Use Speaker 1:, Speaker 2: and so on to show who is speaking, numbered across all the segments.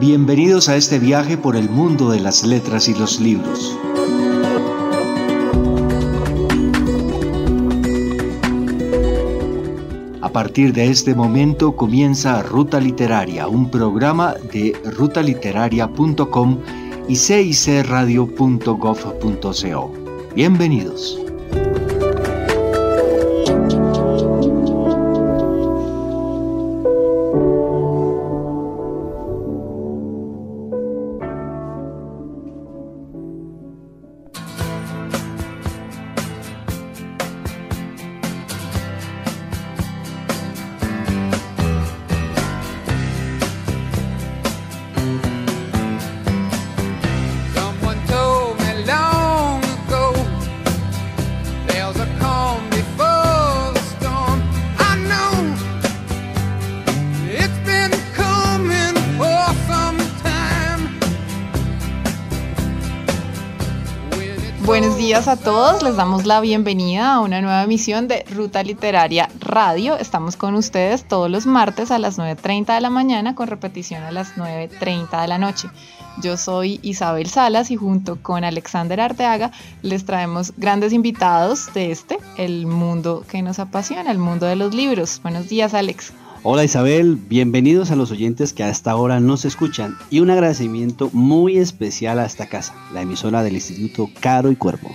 Speaker 1: Bienvenidos a este viaje por el mundo de las letras y los libros. A partir de este momento comienza Ruta Literaria, un programa de rutaliteraria.com y cicradio.gov.co. Bienvenidos.
Speaker 2: A todos, les damos la bienvenida a una nueva emisión de Ruta Literaria Radio. Estamos con ustedes todos los martes a las 9.30 de la mañana con repetición a las 9.30 de la noche. Yo soy Isabel Salas y junto con Alexander Arteaga les traemos grandes invitados de este, el mundo que nos apasiona, el mundo de los libros. Buenos días Alex.
Speaker 3: Hola Isabel, bienvenidos a los oyentes que hasta ahora nos escuchan y un agradecimiento muy especial a esta casa, la emisora del Instituto Caro y Cuerpo.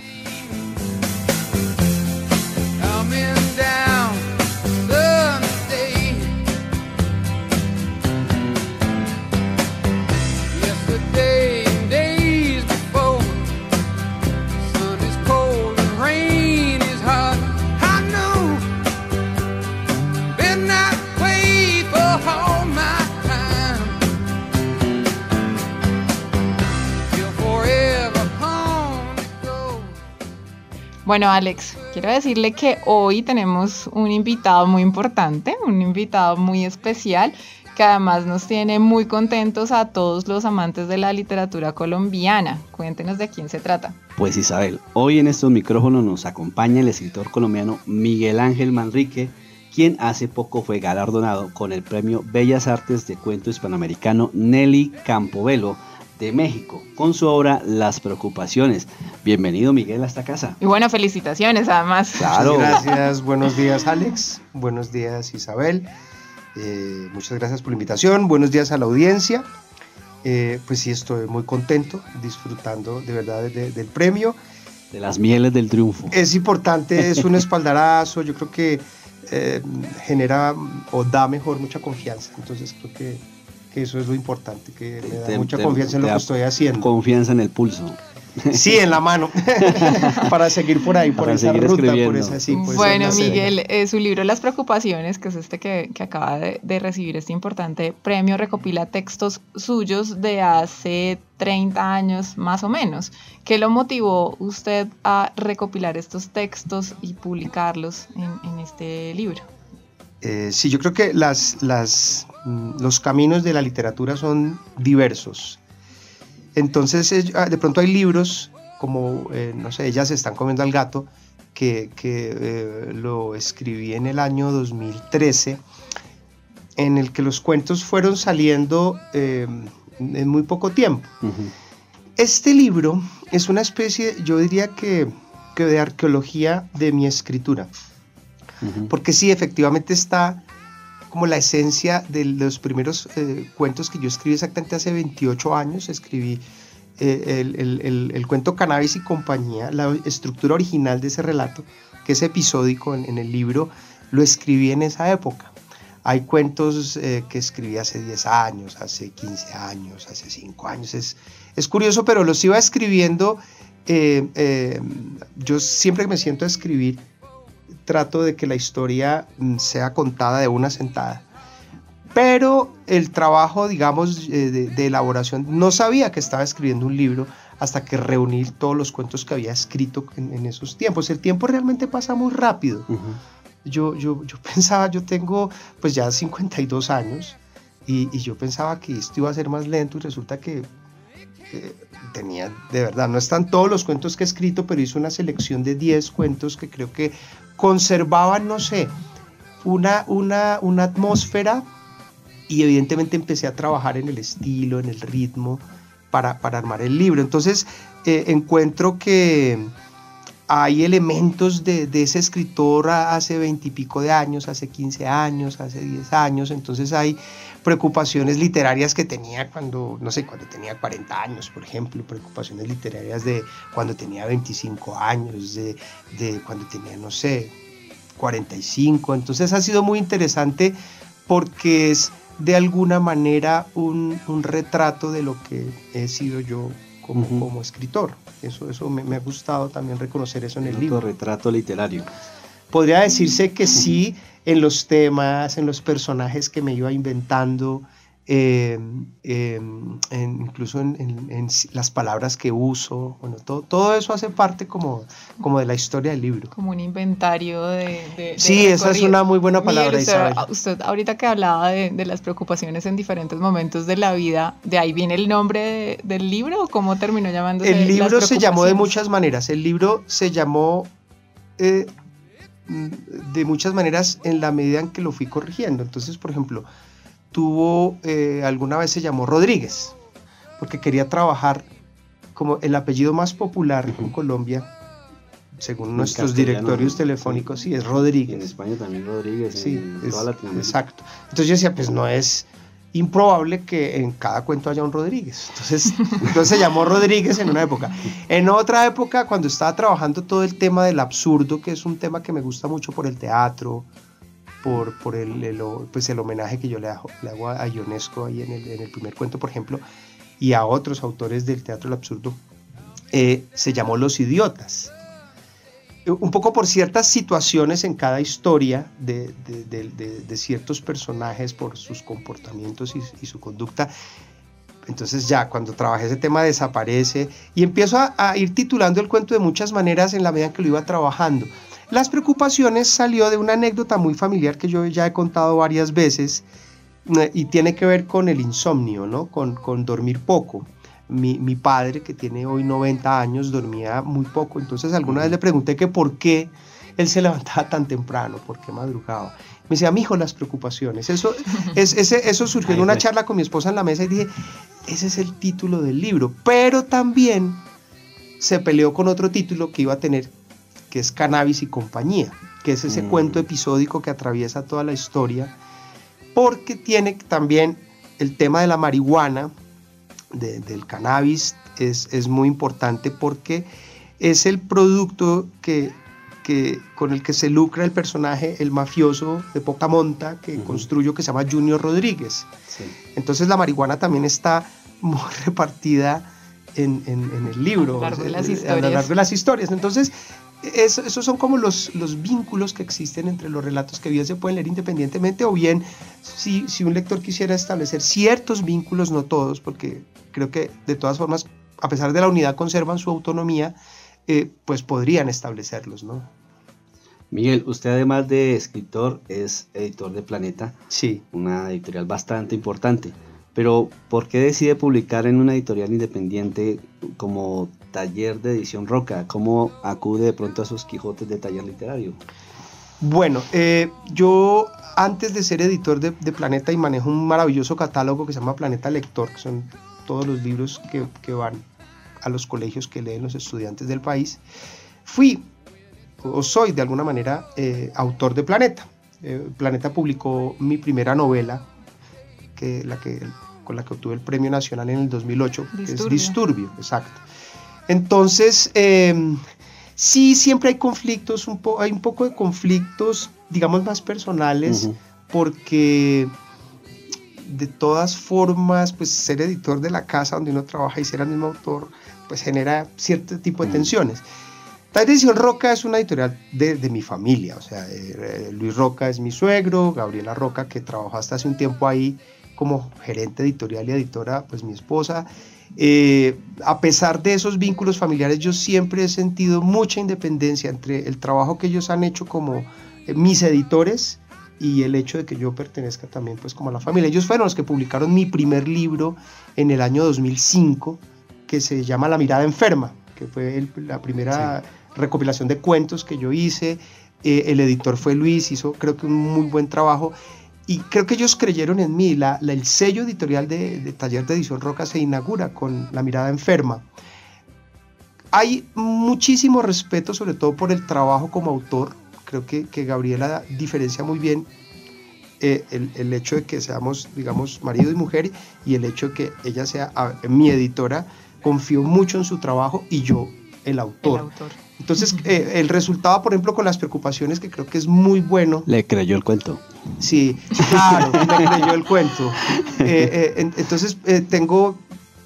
Speaker 2: Bueno, Alex, quiero decirle que hoy tenemos un invitado muy importante, un invitado muy especial, que además nos tiene muy contentos a todos los amantes de la literatura colombiana. Cuéntenos de quién se trata.
Speaker 3: Pues Isabel, hoy en estos micrófonos nos acompaña el escritor colombiano Miguel Ángel Manrique, quien hace poco fue galardonado con el premio Bellas Artes de Cuento Hispanoamericano Nelly Campobello de México con su obra Las Preocupaciones. Bienvenido Miguel a esta casa.
Speaker 2: Y bueno, felicitaciones además.
Speaker 4: Claro. gracias, buenos días Alex, buenos días Isabel, eh, muchas gracias por la invitación, buenos días a la audiencia. Eh, pues sí, estoy muy contento, disfrutando de verdad del premio.
Speaker 3: De las mieles del triunfo.
Speaker 4: Es importante, es un espaldarazo, yo creo que eh, genera o da mejor mucha confianza, entonces creo que eso es lo importante, que me da mucha confianza en lo que estoy haciendo.
Speaker 3: Confianza en el pulso.
Speaker 4: Sí, en la mano, para seguir por ahí, por esa ruta, por esa, sí,
Speaker 2: Bueno, Miguel, eh, su libro Las Preocupaciones, que es este que, que acaba de, de, recibir este importante premio, recopila textos suyos de hace 30 años más o menos. ¿Qué lo motivó usted a recopilar estos textos y publicarlos en, en este libro?
Speaker 4: Eh, sí, yo creo que las, las los caminos de la literatura son diversos. Entonces, ah, de pronto hay libros como, eh, no sé, ellas están comiendo al gato, que, eh, lo escribí en el año 2013, en el que los cuentos fueron saliendo eh, en muy poco tiempo. Este libro es una especie, yo diría que, que de arqueología de mi escritura, porque sí, efectivamente está como la esencia de los primeros eh, cuentos que yo escribí exactamente hace 28 años. Escribí eh, el, cuento Cannabis y compañía, la estructura original de ese relato, que es episódico en, el libro, lo escribí en esa época. Hay cuentos eh, que escribí hace 10 años, hace 15 años, hace 5 años. Es, es curioso, pero los iba escribiendo. yo siempre me siento a escribir, trato de que la historia mm, sea contada de una sentada. Pero el trabajo, digamos, eh, de, elaboración, no sabía que estaba escribiendo un libro hasta que reuní todos los cuentos que había escrito en, esos tiempos. El tiempo realmente pasa muy rápido. yo, yo, yo pensaba, yo tengo pues ya 52 años y, y, yo pensaba que esto iba a ser más lento y resulta que tenía, de verdad, no están todos los cuentos que he escrito, pero hice una selección de 10 cuentos que creo que conservaban, no sé, una, una, una atmósfera y evidentemente empecé a trabajar en el estilo, en el ritmo, para, para armar el libro. Entonces eh, encuentro que hay elementos de, ese escritor hace veintipico de años, hace 15 años, hace 10 años, entonces hay preocupaciones literarias que tenía cuando, no sé, cuando tenía 40 años, por ejemplo, preocupaciones literarias de cuando tenía 25 años, de, de cuando tenía, no sé, 45. Entonces ha sido muy interesante porque es de alguna manera un, un retrato de lo que he sido yo como, como escritor. Eso, eso me, ha gustado también reconocer eso en el, libro.
Speaker 3: retrato literario.
Speaker 4: Podría decirse que sí en los temas, en los personajes que me iba inventando, eh, eh, incluso en, las palabras que uso, bueno, todo, todo eso hace parte como, como de la historia del libro.
Speaker 2: Como un inventario de...
Speaker 4: sí, esa es una muy buena palabra,
Speaker 2: usted, ahorita que hablaba de, las preocupaciones en diferentes momentos de la vida, ¿de ahí viene el nombre del libro o cómo terminó llamándose?
Speaker 4: El libro se llamó de muchas maneras, el libro se llamó... Eh, de muchas maneras en la medida en que lo fui corrigiendo. Entonces, por ejemplo, tuvo, eh, alguna vez se llamó Rodríguez, porque quería trabajar como el apellido más popular en Colombia, según nuestros directorios telefónicos, sí, es Rodríguez.
Speaker 3: En España también Rodríguez,
Speaker 4: sí, en toda Latinoamérica. Exacto. Entonces yo decía, pues no es improbable que en cada cuento haya un Rodríguez. Entonces, entonces se llamó Rodríguez en una época. En otra época, cuando estaba trabajando todo el tema del absurdo, que es un tema que me gusta mucho por el teatro, por, por el, pues el homenaje que yo le hago, le hago a Ionesco ahí en el, en el, primer cuento, por ejemplo, y a otros autores del teatro del absurdo, eh, se llamó Los Idiotas. Un poco por ciertas situaciones en cada historia de, de, de, ciertos personajes, por sus comportamientos y, y, su conducta. Entonces ya cuando trabajé ese tema desaparece y empiezo a, a ir titulando el cuento de muchas maneras en la medida que lo iba trabajando. Las preocupaciones salió de una anécdota muy familiar que yo ya he contado varias veces eh, y tiene que ver con el insomnio, ¿no? con, con dormir poco. Mi, mi, padre, que tiene hoy 90 años, dormía muy poco, entonces alguna vez le pregunté que por qué él se levantaba tan temprano, por qué madrugaba. Me decía, mi hijo, las preocupaciones. Eso, es, ese, eso surgió en una charla con mi esposa en la mesa y dije, ese es el título del libro, pero también se peleó con otro título que iba a tener que es Cannabis y compañía, que es ese mm. cuento episódico que atraviesa toda la historia, porque tiene también el tema de la marihuana, del cannabis, es, es, muy importante porque es el producto que, que, con el que se lucra el personaje, el mafioso de poca monta que construyo, que se llama Junior Rodríguez. Entonces la marihuana también está muy repartida en, en, el libro,
Speaker 2: a lo largo de las historias. A
Speaker 4: esos son como los, los vínculos que existen entre los relatos que bien se pueden leer independientemente o bien si, si un lector quisiera establecer ciertos vínculos, no todos, porque creo que de todas formas, a pesar de la unidad, conservan su autonomía, eh, pues podrían establecerlos, ¿no?
Speaker 3: Miguel, usted además de escritor es editor de Planeta,
Speaker 4: sí.
Speaker 3: una editorial bastante importante. Pero, ¿por qué decide publicar en una editorial independiente como Taller de Edición Roca? ¿Cómo acude de pronto a esos Quijotes de taller literario?
Speaker 4: Bueno, eh, yo antes de ser editor de, Planeta y manejo un maravilloso catálogo que se llama Planeta Lector, que son todos los libros que, van a los colegios que leen los estudiantes del país, fui o soy de alguna manera eh, autor de Planeta. Eh, Planeta publicó mi primera novela, que, la que con la que obtuve el premio nacional en el 2008, que es Disturbio, exacto. Entonces, em, sí, siempre hay conflictos, un hay un poco de conflictos, digamos, más personales, porque de todas formas, pues ser editor de la casa donde uno trabaja y ser el mismo autor, pues genera cierto tipo de tensiones. La edición Roca es una editorial de, de mi familia, o sea, eh, Luis Roca es mi suegro, Gabriela Roca, que trabajó hasta hace un tiempo ahí, como gerente editorial y editora, pues mi esposa. Eh, a pesar de esos vínculos familiares, yo siempre he sentido mucha independencia entre el trabajo que ellos han hecho como eh, mis editores y el hecho de que yo pertenezca también pues como a la familia. Ellos fueron los que publicaron mi primer libro en el año 2005, que se llama La mirada enferma, que fue la primera recopilación de cuentos que yo hice. Eh, el editor fue Luis, hizo creo que un muy buen trabajo y creo que ellos creyeron en mí. La, el sello editorial de, de, Taller de Edición Roca se inaugura con La Mirada Enferma. Hay muchísimo respeto, sobre todo por el trabajo como autor. Creo que, que Gabriela diferencia muy bien eh, el, el, hecho de que seamos, digamos, marido y mujer y el hecho de que ella sea mi editora. Confío mucho en su trabajo y yo, el autor.
Speaker 2: El autor.
Speaker 4: Entonces, eh, el resultado, por ejemplo, con las preocupaciones, que creo que es muy bueno.
Speaker 3: Le creyó el cuento.
Speaker 4: Sí, claro, le creyó el cuento. Eh, eh, entonces, eh, tengo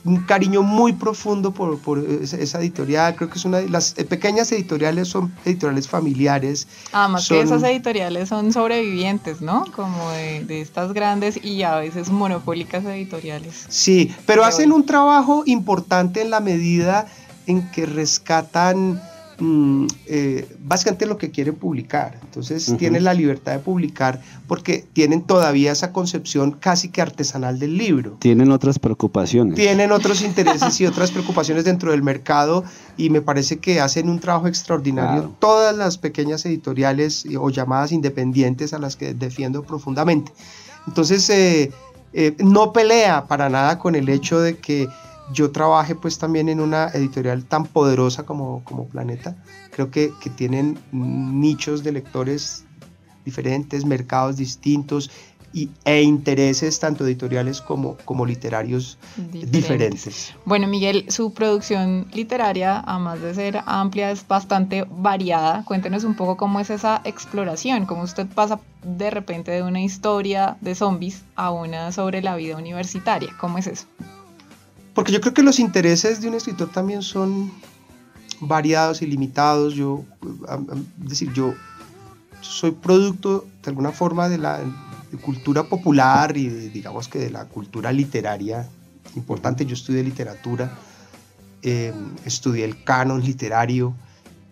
Speaker 4: un cariño muy profundo por, por esa, editorial. Creo que es una de las pequeñas editoriales, son editoriales familiares.
Speaker 2: Además
Speaker 4: son,
Speaker 2: que esas editoriales son sobrevivientes, ¿no? Como de, de, estas grandes y a veces monopólicas editoriales.
Speaker 4: Sí, pero hacen un trabajo importante en la medida en que rescatan Mm, eh, básicamente lo que quieren publicar. Entonces uh -huh. tienen la libertad de publicar porque tienen todavía esa concepción casi que artesanal del libro.
Speaker 3: Tienen otras preocupaciones.
Speaker 4: Tienen otros intereses y otras preocupaciones dentro del mercado y me parece que hacen un trabajo extraordinario claro. todas las pequeñas editoriales o llamadas independientes a las que defiendo profundamente. Entonces eh, eh, no pelea para nada con el hecho de que yo trabajé pues también en una editorial tan poderosa como, como Planeta. Creo que, que, tienen nichos de lectores diferentes, mercados distintos y, e intereses tanto editoriales como, como literarios diferentes. diferentes.
Speaker 2: Bueno, Miguel, su producción literaria, además de ser amplia, es bastante variada. Cuéntenos un poco cómo es esa exploración, cómo usted pasa de repente de una historia de zombies a una sobre la vida universitaria. ¿Cómo es eso?
Speaker 4: Porque yo creo que los intereses de un escritor también son variados y limitados. Yo, decir, yo soy producto de alguna forma de la cultura popular y digamos que de la cultura literaria importante. Yo estudié literatura, eh, estudié el canon literario,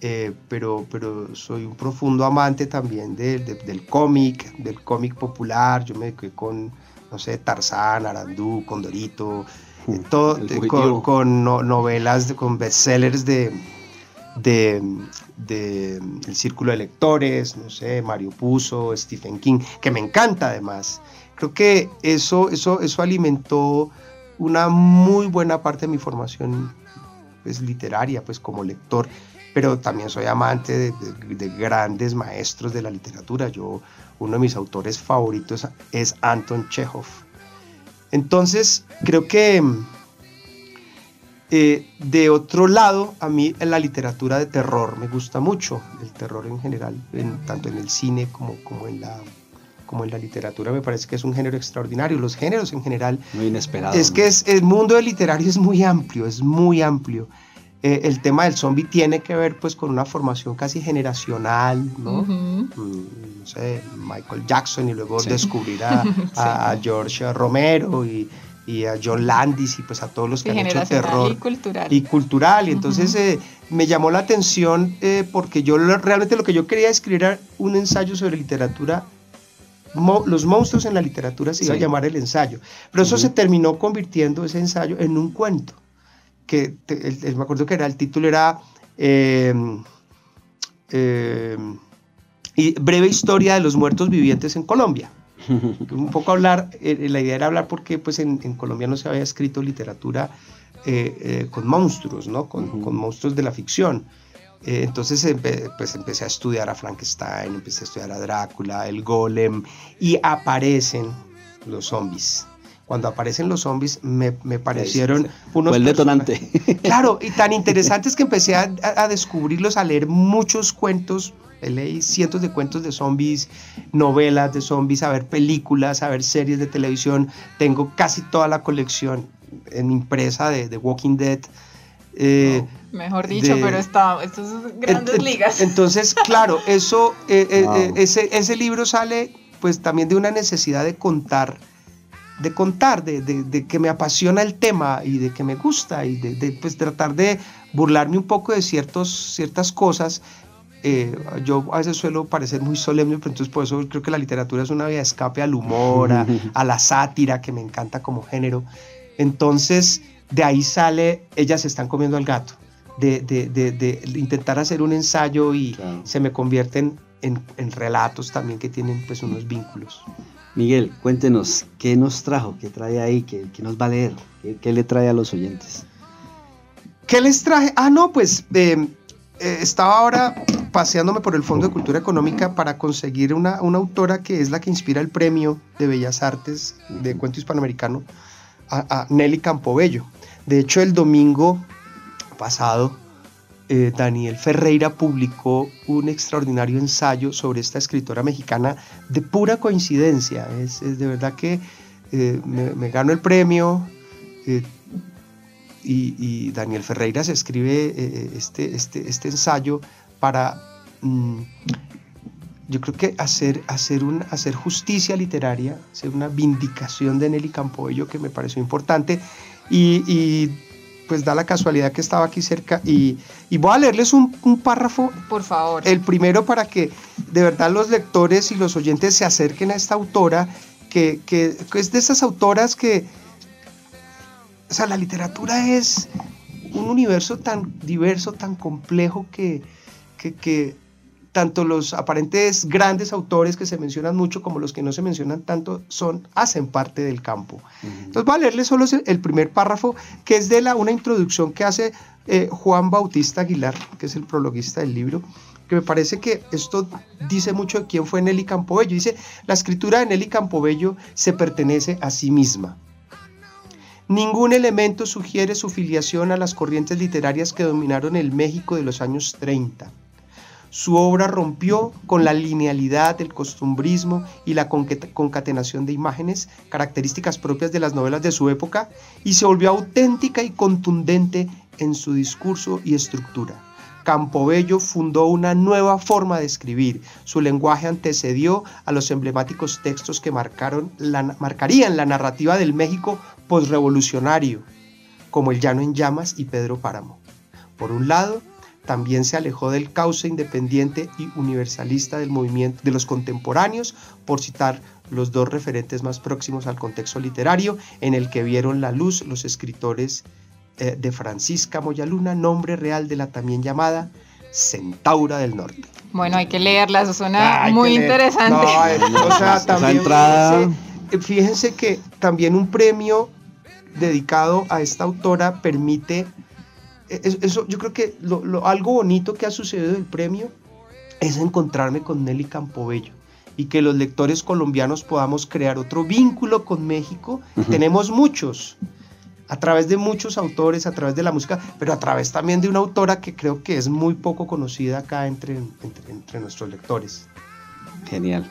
Speaker 4: eh, pero, pero soy un profundo amante también de, del cómic, del cómic popular. Yo me quedé con, no sé, Tarzán, Arandú, Condorito, todo, con, con no, novelas, con bestsellers de, de, de, El Círculo de Lectores, no sé, Mario Puzo, Stephen King, que me encanta además. Creo que eso, eso, eso alimentó una muy buena parte de mi formación pues, literaria, pues como lector, pero también soy amante de, de, de grandes maestros de la literatura. Yo, uno de mis autores favoritos es Anton Chekhov entonces, creo que eh, de otro lado, a mí la literatura de terror me gusta mucho, el terror en general, en, tanto en el cine como, como, en la, como en la literatura, me parece que es un género extraordinario. Los géneros en general...
Speaker 3: Muy inesperado.
Speaker 4: Es ¿no? que es, el mundo del literario es muy amplio, es muy amplio. Eh, el tema del zombie tiene que ver pues con una formación casi generacional, ¿no? Uh -huh. mm, no sé, Michael Jackson y luego sí. descubrir a, George Romero y, y, a John Landis y pues a todos los que
Speaker 2: sí,
Speaker 4: han hecho terror.
Speaker 2: Y cultural.
Speaker 4: Y cultural. Y entonces uh -huh. eh, me llamó la atención eh, porque yo lo, realmente lo que yo quería escribir era un ensayo sobre literatura Mo, los monstruos en la literatura se iba sí. a llamar el ensayo, pero eso uh -huh. se terminó convirtiendo ese ensayo en un cuento que te, el, el, me acuerdo que era el título era eh, eh, breve historia de los muertos vivientes en Colombia. Un poco hablar eh, la idea era hablar porque pues en, en, Colombia no se había escrito literatura con monstruos no con, uh -huh. con, monstruos de la ficción. Entonces empe pues empecé a estudiar a Frankenstein empecé a estudiar a Drácula el golem y aparecen los zombies cuando aparecen los zombies me, me parecieron
Speaker 3: sí, sí, sí. unos... Fue el detonante.
Speaker 4: Claro, y tan interesantes que empecé a, a, descubrirlos, a leer muchos cuentos, leí cientos de cuentos de zombies, novelas de zombies, a ver películas, a ver series de televisión, tengo casi toda la colección en impresa de, de Walking Dead.
Speaker 2: Eh, no, mejor dicho, de, pero está, esto es grandes
Speaker 4: ent,
Speaker 2: ligas.
Speaker 4: Entonces, claro, eso, eh, eh, ese, ese libro sale pues también de una necesidad de contar de contar, de, de, de, que me apasiona el tema y de que me gusta y de, de pues, tratar de burlarme un poco de ciertos, ciertas cosas. Eh, yo a veces suelo parecer muy solemne, pero entonces por eso creo que la literatura es una vía de escape al humor, a, a la sátira, que me encanta como género. Entonces, de ahí sale Ellas están comiendo al gato, de, de intentar hacer un ensayo y claro. se me convierten en, en, relatos también que tienen pues unos vínculos.
Speaker 3: Miguel, cuéntenos, ¿qué nos trajo? ¿Qué trae ahí? ¿Qué, nos va a leer? ¿Qué, le trae a los oyentes?
Speaker 4: ¿Qué les traje? Ah, no, pues eh, eh, estaba ahora paseándome por el Fondo de Cultura Económica para conseguir una, una, autora que es la que inspira el premio de Bellas Artes de Cuento Hispanoamericano a, a Nelly Campobello. De hecho, el domingo pasado eh, Daniel Ferreira publicó un extraordinario ensayo sobre esta escritora mexicana de pura coincidencia. Es, de verdad que eh, me, gano el premio eh, y, Daniel Ferreira se escribe este, este, este, ensayo para, mm, yo creo que hacer, hacer, un, hacer justicia literaria, hacer una vindicación de Nelly Campoello que me pareció importante y pues da la casualidad que estaba aquí cerca y, voy a leerles un, párrafo.
Speaker 2: Por favor.
Speaker 4: El primero para que de verdad los lectores y los oyentes se acerquen a esta autora, que, es de esas autoras que, o sea, la literatura es un universo tan diverso, tan complejo que, que tanto los aparentes grandes autores que se mencionan mucho como los que no se mencionan tanto son, hacen parte del campo. Entonces voy a leerles solo el primer párrafo, que es de la, una introducción que hace eh, Juan Bautista Aguilar, que es el prologuista del libro, que me parece que esto dice mucho de quién fue Nelly Campobello. Dice, la escritura de Nelly Campobello se pertenece a sí misma. Ningún elemento sugiere su filiación a las corrientes literarias que dominaron el México de los años 30 su obra rompió con la linealidad, el costumbrismo y la concatenación de imágenes, características propias de las novelas de su época, y se volvió auténtica y contundente en su discurso y estructura. Campobello fundó una nueva forma de escribir. Su lenguaje antecedió a los emblemáticos textos que marcaron marcarían la narrativa del México posrevolucionario, como El Llano en Llamas y Pedro Páramo. Por un lado, también se alejó del cauce independiente y universalista del movimiento de los contemporáneos, por citar los dos referentes más próximos al contexto literario en el que vieron la luz los escritores eh, de Francisca Moyaluna, nombre real de la también llamada Centaura del Norte.
Speaker 2: Bueno, hay que leerla, eso suena muy interesante.
Speaker 4: fíjense que también un premio dedicado a esta autora permite eso, yo creo que lo, algo bonito que ha sucedido del premio es encontrarme con Nelly Campobello y que los lectores colombianos podamos crear otro vínculo con México. Tenemos muchos, a través de muchos autores, a través de la música, pero a través también de una autora que creo que es muy poco conocida acá entre, entre nuestros lectores.
Speaker 3: Genial.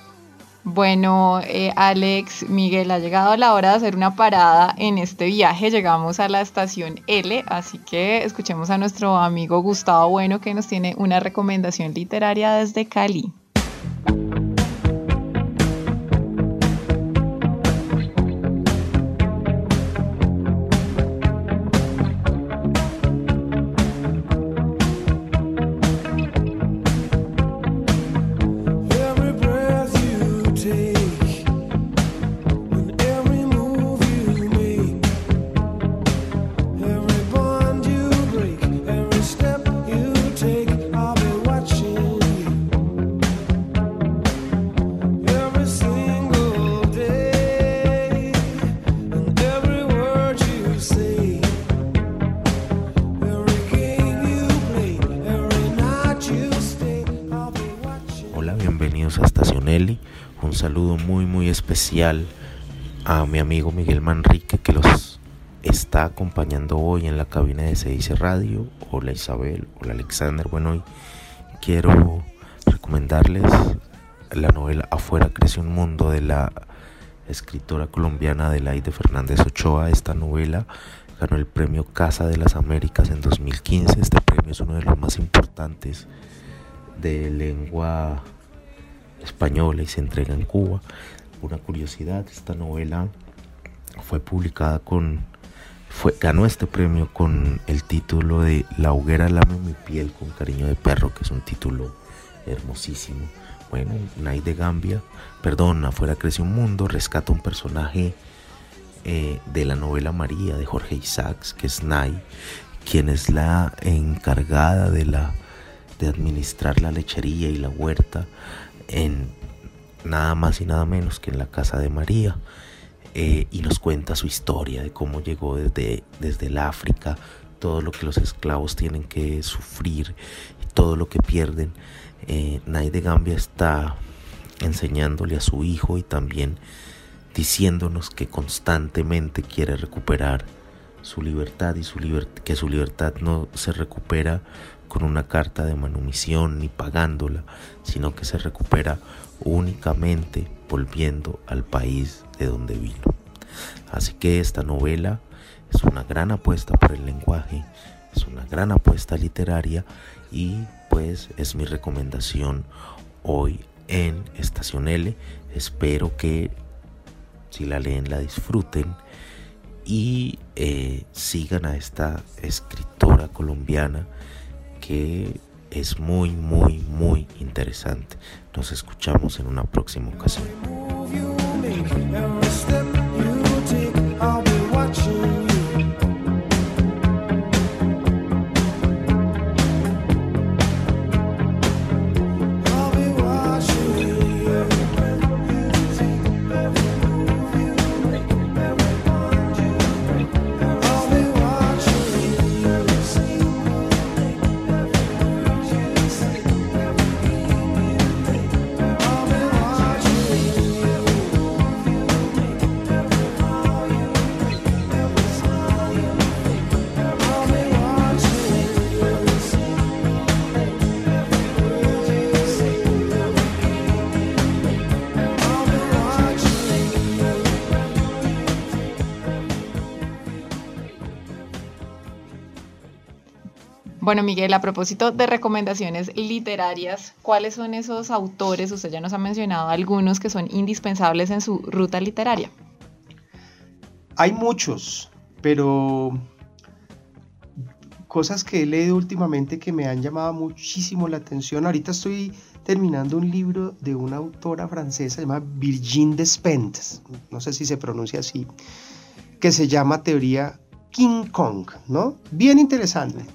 Speaker 2: Bueno, eh, Alex, Miguel, ha llegado la hora de hacer una parada en este viaje. Llegamos a la estación L, así que escuchemos a nuestro amigo Gustavo Bueno que nos tiene una recomendación literaria desde Cali.
Speaker 5: A mi amigo Miguel Manrique que los está acompañando hoy en la cabina de Se dice Radio. Hola Isabel, hola Alexander. Bueno, hoy quiero recomendarles la novela Afuera crece un mundo de la escritora colombiana Adelaide Fernández Ochoa. Esta novela ganó el premio Casa de las Américas en 2015. Este premio es uno de los más importantes de lengua española y se entrega en Cuba una curiosidad, esta novela fue publicada con, fue, ganó este premio con el título de La hoguera lame mi piel con cariño de perro, que es un título hermosísimo. Bueno, Nay de Gambia, perdón, afuera crece un mundo, rescata un personaje eh, de la novela María de Jorge Isaacs, que es Nay, quien es la encargada de la de administrar la lechería y la huerta en nada más y nada menos que en la casa de María. Eh, y nos cuenta su historia de cómo llegó desde, desde el África, todo lo que los esclavos tienen que sufrir, todo lo que pierden. Eh, Naide Gambia está enseñándole a su hijo y también diciéndonos que constantemente quiere recuperar su libertad y su que su libertad no se recupera con una carta de manumisión ni pagándola, sino que se recupera únicamente volviendo al país de donde vino. Así que esta novela es una gran apuesta por el lenguaje, es una gran apuesta literaria y pues es mi recomendación hoy en Estación L. Espero que si la leen la disfruten y eh, sigan a esta escritora colombiana que es muy, muy, muy interesante. Nos escuchamos en una próxima ocasión.
Speaker 2: Bueno, Miguel, a propósito de recomendaciones literarias, ¿cuáles son esos autores? Usted ya nos ha mencionado algunos que son indispensables en su ruta literaria.
Speaker 4: Hay muchos, pero cosas que he leído últimamente que me han llamado muchísimo la atención. Ahorita estoy terminando un libro de una autora francesa, llamada Virginie Despentes, no sé si se pronuncia así, que se llama Teoría King Kong, ¿no? Bien interesante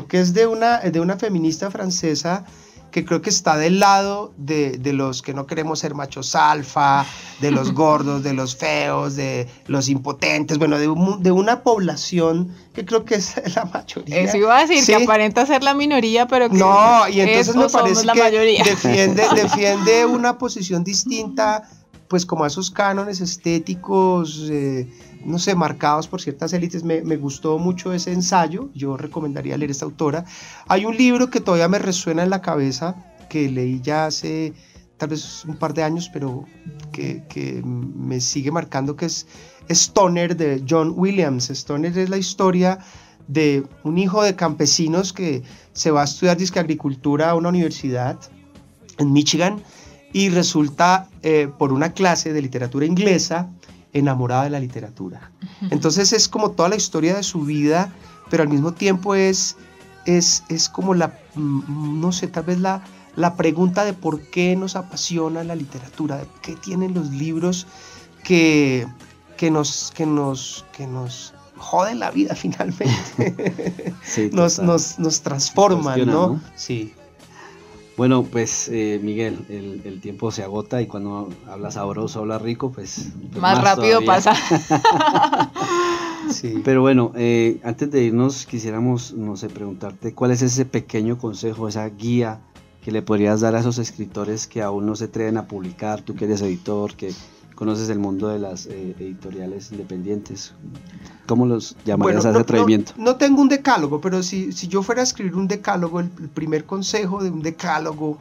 Speaker 4: porque es de una, de una feminista francesa que creo que está del lado de, de, los que no queremos ser machos alfa, de los gordos, de los feos, de los impotentes, bueno, de, de, una población que creo que es la mayoría.
Speaker 2: Eso iba a decir, que aparenta ser la minoría, pero que
Speaker 4: No, y entonces me parece la que mayoría. Defiende, defiende una posición distinta, pues como a esos cánones estéticos. Eh, no sé, marcados por ciertas élites. Me, gustó mucho ese ensayo, yo recomendaría leer esta autora. Hay un libro que todavía me resuena en la cabeza, que leí ya hace tal vez un par de años, pero que, me sigue marcando, que es Stoner de John Williams. Stoner es la historia de un hijo de campesinos que se va a estudiar disque agricultura a una universidad en Michigan y resulta eh, por una clase de literatura inglesa enamorada de la literatura. Entonces es como toda la historia de su vida, pero al mismo tiempo es, es, es como la, mm, no sé, tal vez la, la pregunta de por qué nos apasiona la literatura, de qué tienen los libros que, que, nos, que, nos, que nos joden la vida finalmente. nos, nos, nos, transforman, ¿no?
Speaker 3: Sí. Bueno, pues eh, Miguel, el, tiempo se agota y cuando hablas sabroso, hablas rico, pues...
Speaker 2: pues más, rápido pasa.
Speaker 3: sí. Pero bueno, eh, antes de irnos quisiéramos, no sé, preguntarte cuál es ese pequeño consejo, esa guía que le podrías dar a esos escritores que aún no se atreven a publicar, tú que eres editor, que conoces el mundo de las eh, editoriales independientes. ¿Cómo los llamarías a ese atrevimiento?
Speaker 4: No, tengo un decálogo, pero si, si, yo fuera a escribir un decálogo, el, primer consejo de un decálogo,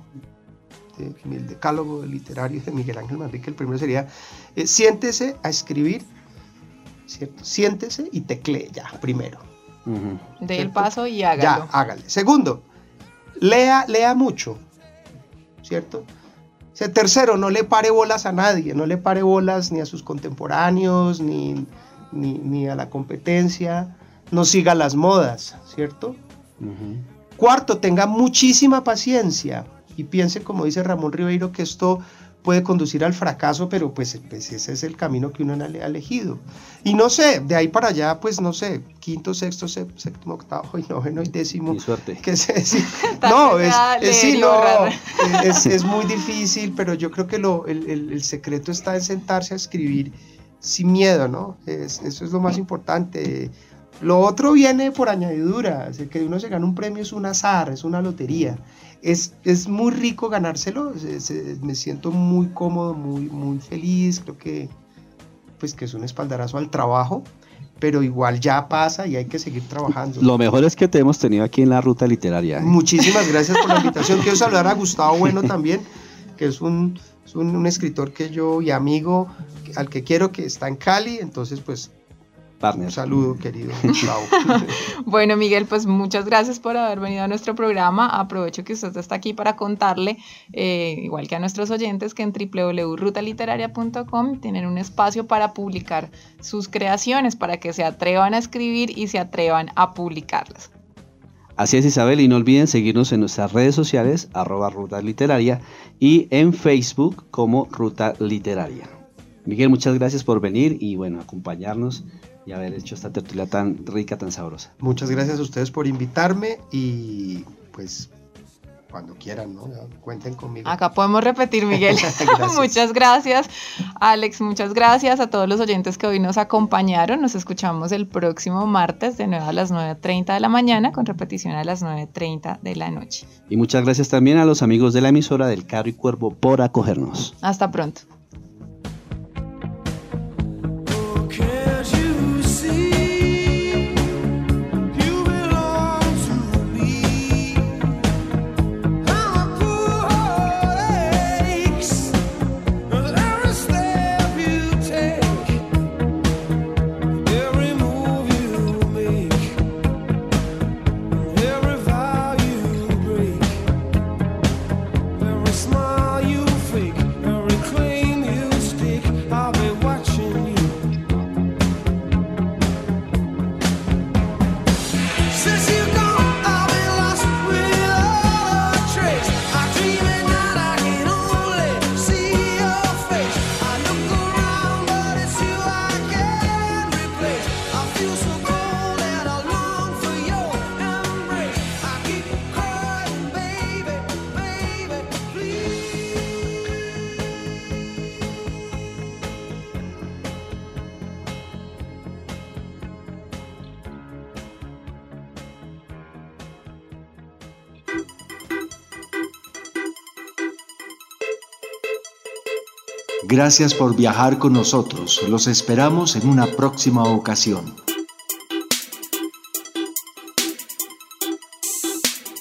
Speaker 4: el decálogo literario de Miguel Ángel Manrique, el primero sería, eh, siéntese a escribir, ¿cierto? Siéntese y teclee ya, primero.
Speaker 2: De el paso y hágalo.
Speaker 4: Ya, hágale. Segundo, lea, lea mucho, ¿cierto? Tercero, no le pare bolas a nadie, no le pare bolas ni a sus contemporáneos, ni, ni, a la competencia, no siga las modas, ¿cierto? Cuarto, tenga muchísima paciencia y piense, como dice Ramón Ribeiro, que esto puede conducir al fracaso, pero pues, pues, ese es el camino que uno ha elegido. Y no sé, de ahí para allá, pues no sé, quinto, sexto, séptimo, octavo y noveno y décimo.
Speaker 3: Y suerte.
Speaker 4: Que no, es, es, es, muy difícil, pero yo creo que lo, el, el, secreto está en sentarse a escribir sin miedo, ¿no? eso es lo más importante. Lo otro viene por añadidura, es que uno se gana un premio es un azar, es una lotería es, es muy rico ganárselo, me siento muy cómodo, muy, muy feliz, creo que, pues, que es un espaldarazo al trabajo, pero igual ya pasa y hay que seguir trabajando.
Speaker 3: Lo mejor es que te hemos tenido aquí en la ruta literaria. ¿eh?
Speaker 4: Muchísimas gracias por la invitación. Quiero saludar a Gustavo Bueno también, que es un, es un, un escritor que yo y amigo al que quiero que está en Cali, entonces pues un saludo, querido.
Speaker 2: bueno, Miguel, pues muchas gracias por haber venido a nuestro programa. Aprovecho que usted está aquí para contarle, eh, igual que a nuestros oyentes, que en www.rutaliteraria.com tienen un espacio para publicar sus creaciones, para que se atrevan a escribir y se atrevan a publicarlas.
Speaker 3: Así es, Isabel, y no olviden seguirnos en nuestras redes sociales, arroba Ruta Literaria, y en Facebook como Ruta Literaria. Miguel, muchas gracias por venir y bueno, acompañarnos y haber hecho esta tertulia tan rica, tan sabrosa.
Speaker 4: Muchas gracias a ustedes por invitarme y pues cuando quieran, ¿no? Cuenten conmigo.
Speaker 2: Acá podemos repetir, Miguel. muchas gracias, Alex, muchas gracias a todos los oyentes que hoy nos acompañaron. Nos escuchamos el próximo martes de nuevo a las 9.30 de la mañana con repetición a las 9.30 de la noche.
Speaker 3: Y muchas gracias también a los amigos de la emisora del Carro y Cuervo por acogernos.
Speaker 2: Hasta pronto.
Speaker 1: Gracias por viajar con nosotros. Los esperamos en una próxima ocasión.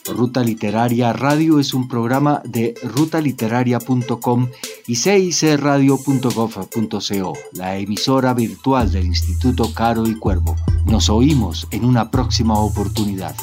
Speaker 1: Ruta Literaria Radio es un programa de rutaliteraria.com y cicradio.gov.co, la emisora virtual del Instituto Caro y Cuervo. Nos oímos en una próxima oportunidad.